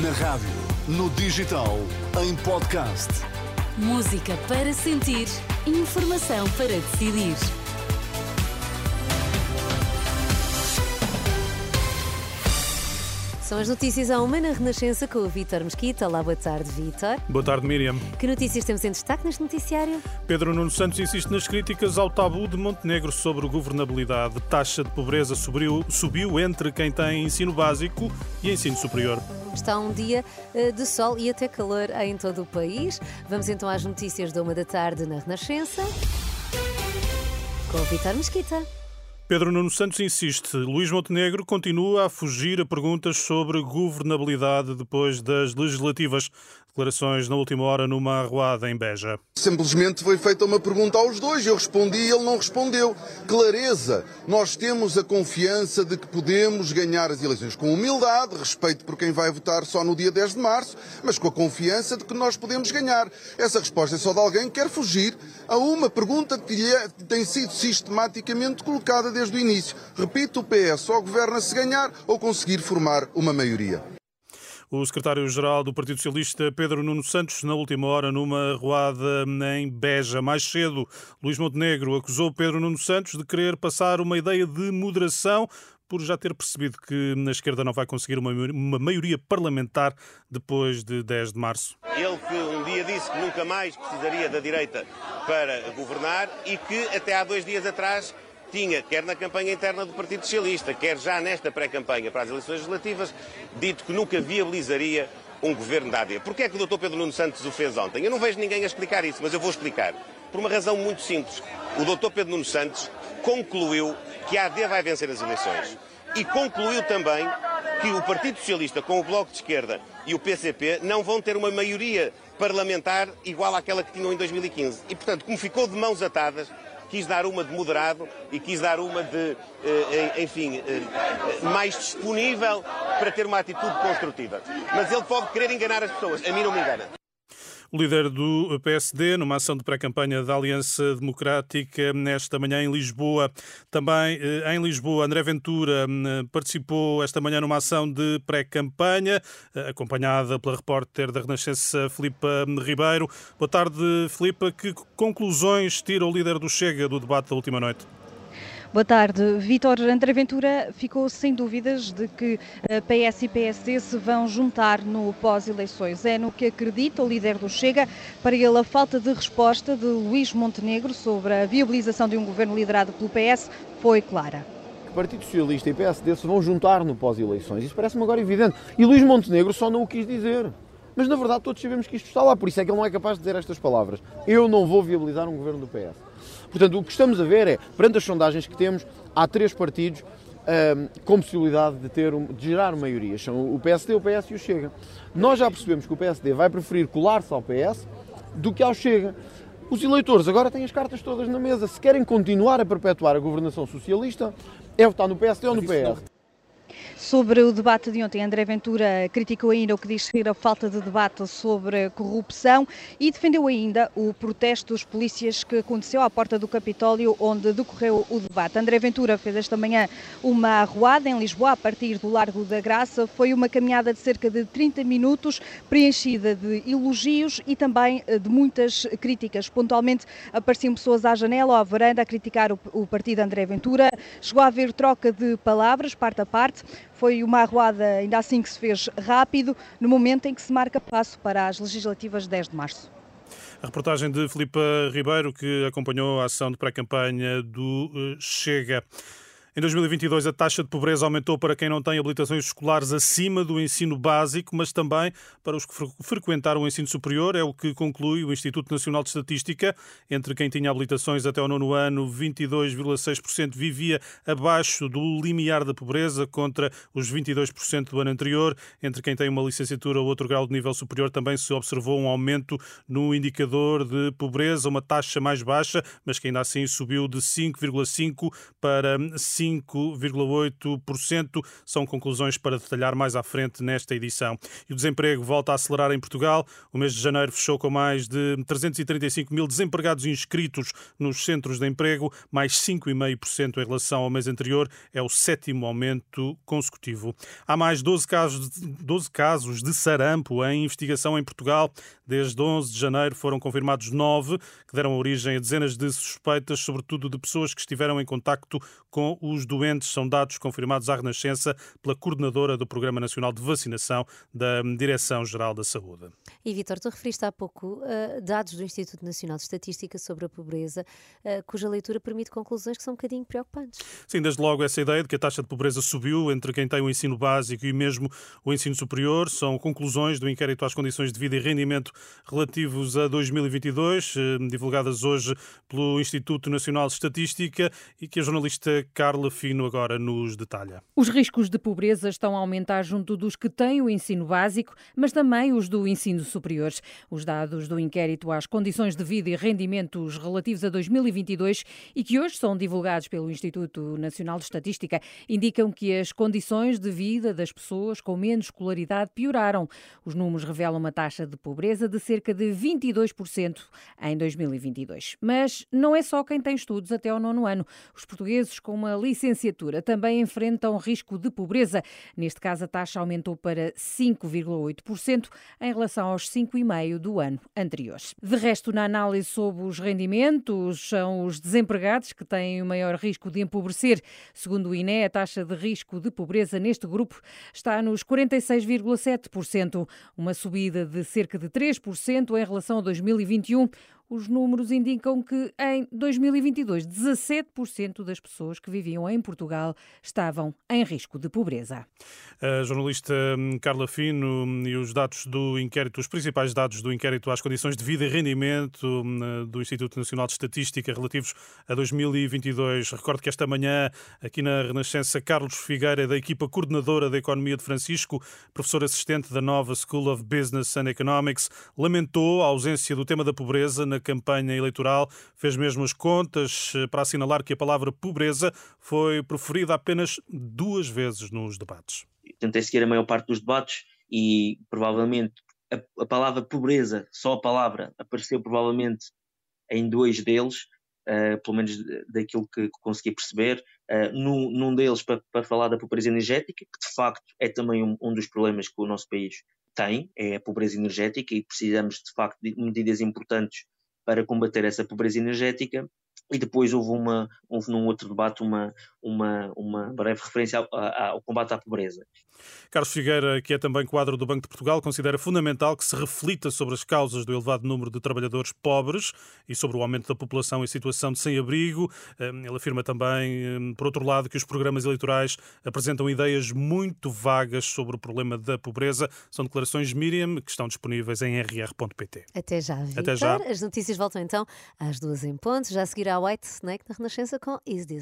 Na rádio, no digital, em podcast. Música para sentir, informação para decidir. São as notícias à uma na Renascença com o Vítor Mesquita. Olá, boa tarde, Vítor. Boa tarde, Miriam. Que notícias temos em destaque neste noticiário? Pedro Nuno Santos insiste nas críticas ao tabu de Montenegro sobre governabilidade. Taxa de pobreza subiu, subiu entre quem tem ensino básico e ensino superior. Está um dia eh, de sol e até calor em todo o país. Vamos então às notícias da uma da tarde na Renascença com o Vítor Mesquita. Pedro Nuno Santos insiste. Luís Montenegro continua a fugir a perguntas sobre governabilidade depois das legislativas. Declarações na última hora numa arruada em Beja. Simplesmente foi feita uma pergunta aos dois, eu respondi e ele não respondeu. Clareza, nós temos a confiança de que podemos ganhar as eleições com humildade, respeito por quem vai votar só no dia 10 de março, mas com a confiança de que nós podemos ganhar. Essa resposta é só de alguém que quer fugir a uma pergunta que lhe é, tem sido sistematicamente colocada desde o início. Repito, o PS só governa se ganhar ou conseguir formar uma maioria. O secretário-geral do Partido Socialista, Pedro Nuno Santos, na última hora, numa ruada em Beja. Mais cedo, Luís Montenegro acusou Pedro Nuno Santos de querer passar uma ideia de moderação por já ter percebido que na esquerda não vai conseguir uma, maioria parlamentar depois de 10 de março. Ele que um dia disse que nunca mais precisaria da direita para governar e que até há dois dias atrás tinha, quer na campanha interna do Partido Socialista, quer já nesta pré-campanha para as eleições legislativas, dito que nunca viabilizaria um governo da AD. Porquê é que o Dr. Pedro Nuno Santos o fez ontem? Eu não vejo ninguém a explicar isso, mas eu vou explicar. Por uma razão muito simples. O Dr. Pedro Nuno Santos concluiu que a AD vai vencer as eleições. E concluiu também que o Partido Socialista, com o Bloco de Esquerda e o PCP, não vão ter uma maioria parlamentar igual àquela que tinham em 2015. E, portanto, como ficou de mãos atadas, quis dar uma de moderado e quis dar uma de, eh, enfim, eh, mais disponível para ter uma atitude construtiva. Mas ele pode querer enganar as pessoas. A mim não me engana. O líder do PSD, numa ação de pré-campanha da Aliança Democrática, nesta manhã em Lisboa. Também eh, em Lisboa, André Ventura hum, participou esta manhã numa ação de pré-campanha, eh, acompanhada pela repórter da Renascença, Filipa Ribeiro. Boa tarde, Filipa. Que conclusões tira o líder do Chega do debate da última noite? Boa tarde. Vítor André Ventura ficou sem dúvidas de que eh, PS e PSD se vão juntar no pós-eleições. É no que acredita o líder do Chega. Para ele, a falta de resposta de Luís Montenegro sobre a viabilização de um governo liderado pelo PS foi clara. O Partido Socialista e PSD se vão juntar no pós-eleições. Isso parece-me agora evidente. E Luís Montenegro só não o quis dizer. Mas na verdade todos sabemos que isto está lá, por isso é que ele não é capaz de dizer estas palavras. Eu não vou viabilizar um governo do PS. Portanto, o que estamos a ver é, perante as sondagens que temos, há três partidos um, com possibilidade de, ter, de gerar maiorias. São o PSD, o PS e o Chega. Nós já percebemos que o PSD vai preferir colar-se ao PS do que ao Chega. Os eleitores agora têm as cartas todas na mesa. Se querem continuar a perpetuar a governação socialista, é votar no PSD ou no PS. Sobre o debate de ontem, André Ventura criticou ainda o que diz ser a falta de debate sobre corrupção e defendeu ainda o protesto dos polícias que aconteceu à porta do Capitólio, onde decorreu o debate. André Ventura fez esta manhã uma arruada em Lisboa, a partir do Largo da Graça. Foi uma caminhada de cerca de 30 minutos, preenchida de elogios e também de muitas críticas. Pontualmente apareciam pessoas à janela ou à varanda a criticar o partido André Ventura. Chegou a haver troca de palavras, parte a parte. Foi uma arruada, ainda assim, que se fez rápido, no momento em que se marca passo para as legislativas de 10 de março. A reportagem de Filipe Ribeiro, que acompanhou a ação de pré-campanha do eh, Chega. Em 2022, a taxa de pobreza aumentou para quem não tem habilitações escolares acima do ensino básico, mas também para os que frequentaram o ensino superior, é o que conclui o Instituto Nacional de Estatística. Entre quem tinha habilitações até o nono ano, 22,6% vivia abaixo do limiar da pobreza, contra os 22% do ano anterior. Entre quem tem uma licenciatura ou outro grau de nível superior, também se observou um aumento no indicador de pobreza, uma taxa mais baixa, mas que ainda assim subiu de 5,5% para 5%. 5,8%. São conclusões para detalhar mais à frente nesta edição. E o desemprego volta a acelerar em Portugal. O mês de janeiro fechou com mais de 335 mil desempregados inscritos nos centros de emprego, mais 5,5% em relação ao mês anterior. É o sétimo aumento consecutivo. Há mais 12 casos, 12 casos de sarampo em investigação em Portugal. Desde 11 de janeiro foram confirmados nove, que deram origem a dezenas de suspeitas, sobretudo de pessoas que estiveram em contacto com os doentes. São dados confirmados à Renascença pela coordenadora do Programa Nacional de Vacinação da Direção-Geral da Saúde. E, Vitor, tu referiste há pouco uh, dados do Instituto Nacional de Estatística sobre a pobreza, uh, cuja leitura permite conclusões que são um bocadinho preocupantes. Sim, desde logo essa ideia de que a taxa de pobreza subiu entre quem tem o ensino básico e mesmo o ensino superior são conclusões do inquérito às condições de vida e rendimento relativos a 2022, uh, divulgadas hoje pelo Instituto Nacional de Estatística e que a jornalista Carla Fino agora nos detalha. Os riscos de pobreza estão a aumentar junto dos que têm o ensino básico, mas também os do ensino superior. Os dados do inquérito às condições de vida e rendimentos relativos a 2022 e que hoje são divulgados pelo Instituto Nacional de Estatística indicam que as condições de vida das pessoas com menos escolaridade pioraram. Os números revelam uma taxa de pobreza de cerca de 22% em 2022. Mas não é só quem tem estudos até ao nono ano. Os portugueses com uma licenciatura também enfrentam risco de pobreza. Neste caso, a taxa aumentou para 5,8% em relação aos 5,5% do ano anterior. De resto, na análise sobre os rendimentos, são os desempregados que têm o maior risco de empobrecer. Segundo o INE, a taxa de risco de pobreza neste grupo está nos 46,7%, uma subida de cerca de 3% em relação a 2021. Os números indicam que em 2022, 17% das pessoas que viviam em Portugal estavam em risco de pobreza. A jornalista hum, Carla Fino e os dados do inquérito, os principais dados do inquérito às condições de vida e rendimento hum, do Instituto Nacional de Estatística relativos a 2022. Recordo que esta manhã, aqui na Renascença, Carlos Figueira, da equipa coordenadora da Economia de Francisco, professor assistente da nova School of Business and Economics, lamentou a ausência do tema da pobreza na campanha eleitoral, fez mesmo as contas eh, para assinalar que a palavra pobreza foi proferida apenas duas vezes nos debates. Tentei seguir a maior parte dos debates e provavelmente a, a palavra pobreza, só a palavra, apareceu provavelmente em dois deles, Uh, pelo menos daquilo que, que consegui perceber, uh, num, num, deles para, para, falar da pobreza energética, que de facto é também um, um, dos problemas que o nosso país tem, é a pobreza energética, e precisamos de facto de medidas importantes para combater essa pobreza energética e depois houve, uma, houve num outro debate uma, uma, uma breve referência ao, ao, combate à pobreza. Carlos Figueira, que é também quadro do Banco de Portugal, considera fundamental que se reflita sobre as causas do elevado número de trabalhadores pobres e sobre o aumento da população em situação de sem-abrigo. Hum, ele afirma também, hum, por outro lado, que os programas eleitorais apresentam ideias muito vagas sobre o problema da pobreza. São declarações Miriam que estão disponíveis em rr.pt. Até já, Victor. Até já. As notícias voltam então às duas em ponto. Já seguirá White Snake na Renascença com Is This